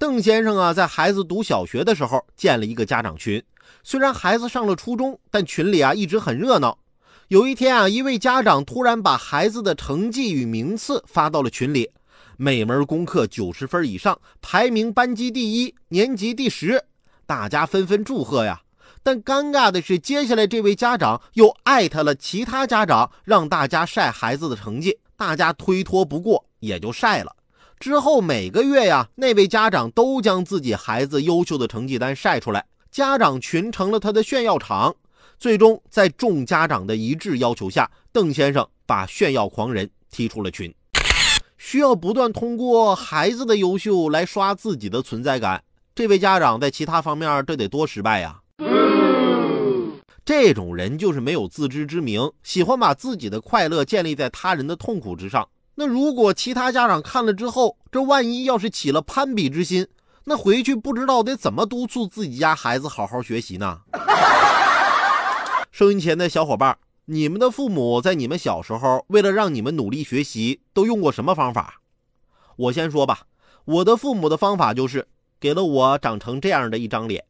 邓先生啊，在孩子读小学的时候建了一个家长群。虽然孩子上了初中，但群里啊一直很热闹。有一天啊，一位家长突然把孩子的成绩与名次发到了群里，每门功课九十分以上，排名班级第一，年级第十，大家纷纷祝贺呀。但尴尬的是，接下来这位家长又艾特了其他家长，让大家晒孩子的成绩，大家推脱不过，也就晒了。之后每个月呀，那位家长都将自己孩子优秀的成绩单晒出来，家长群成了他的炫耀场。最终，在众家长的一致要求下，邓先生把炫耀狂人踢出了群。需要不断通过孩子的优秀来刷自己的存在感，这位家长在其他方面这得多失败呀！这种人就是没有自知之明，喜欢把自己的快乐建立在他人的痛苦之上。那如果其他家长看了之后，这万一要是起了攀比之心，那回去不知道得怎么督促自己家孩子好好学习呢？收音前的小伙伴，你们的父母在你们小时候为了让你们努力学习，都用过什么方法？我先说吧，我的父母的方法就是给了我长成这样的一张脸。